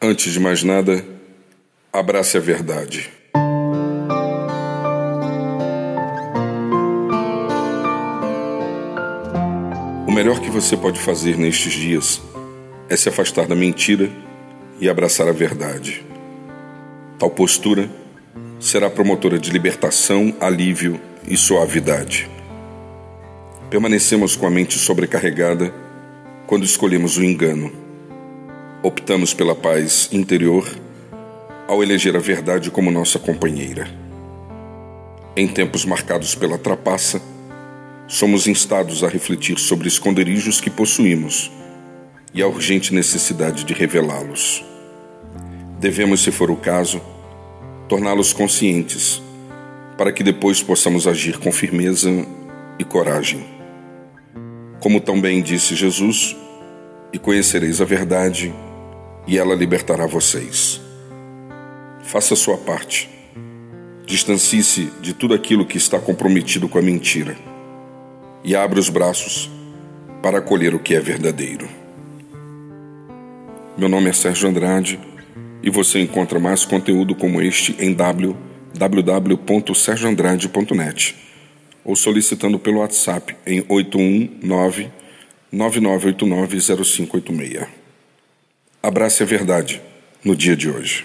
Antes de mais nada, abrace a verdade. O melhor que você pode fazer nestes dias é se afastar da mentira e abraçar a verdade. Tal postura será promotora de libertação, alívio e suavidade. Permanecemos com a mente sobrecarregada quando escolhemos o engano optamos pela paz interior ao eleger a verdade como nossa companheira. Em tempos marcados pela trapaça, somos instados a refletir sobre esconderijos que possuímos e a urgente necessidade de revelá-los. Devemos, se for o caso, torná-los conscientes, para que depois possamos agir com firmeza e coragem. Como também disse Jesus, e conhecereis a verdade, e ela libertará vocês. Faça sua parte. Distancie-se de tudo aquilo que está comprometido com a mentira e abra os braços para acolher o que é verdadeiro. Meu nome é Sérgio Andrade e você encontra mais conteúdo como este em www.sergioandrade.net ou solicitando pelo WhatsApp em 819 9989 0586. Abrace a verdade no dia de hoje.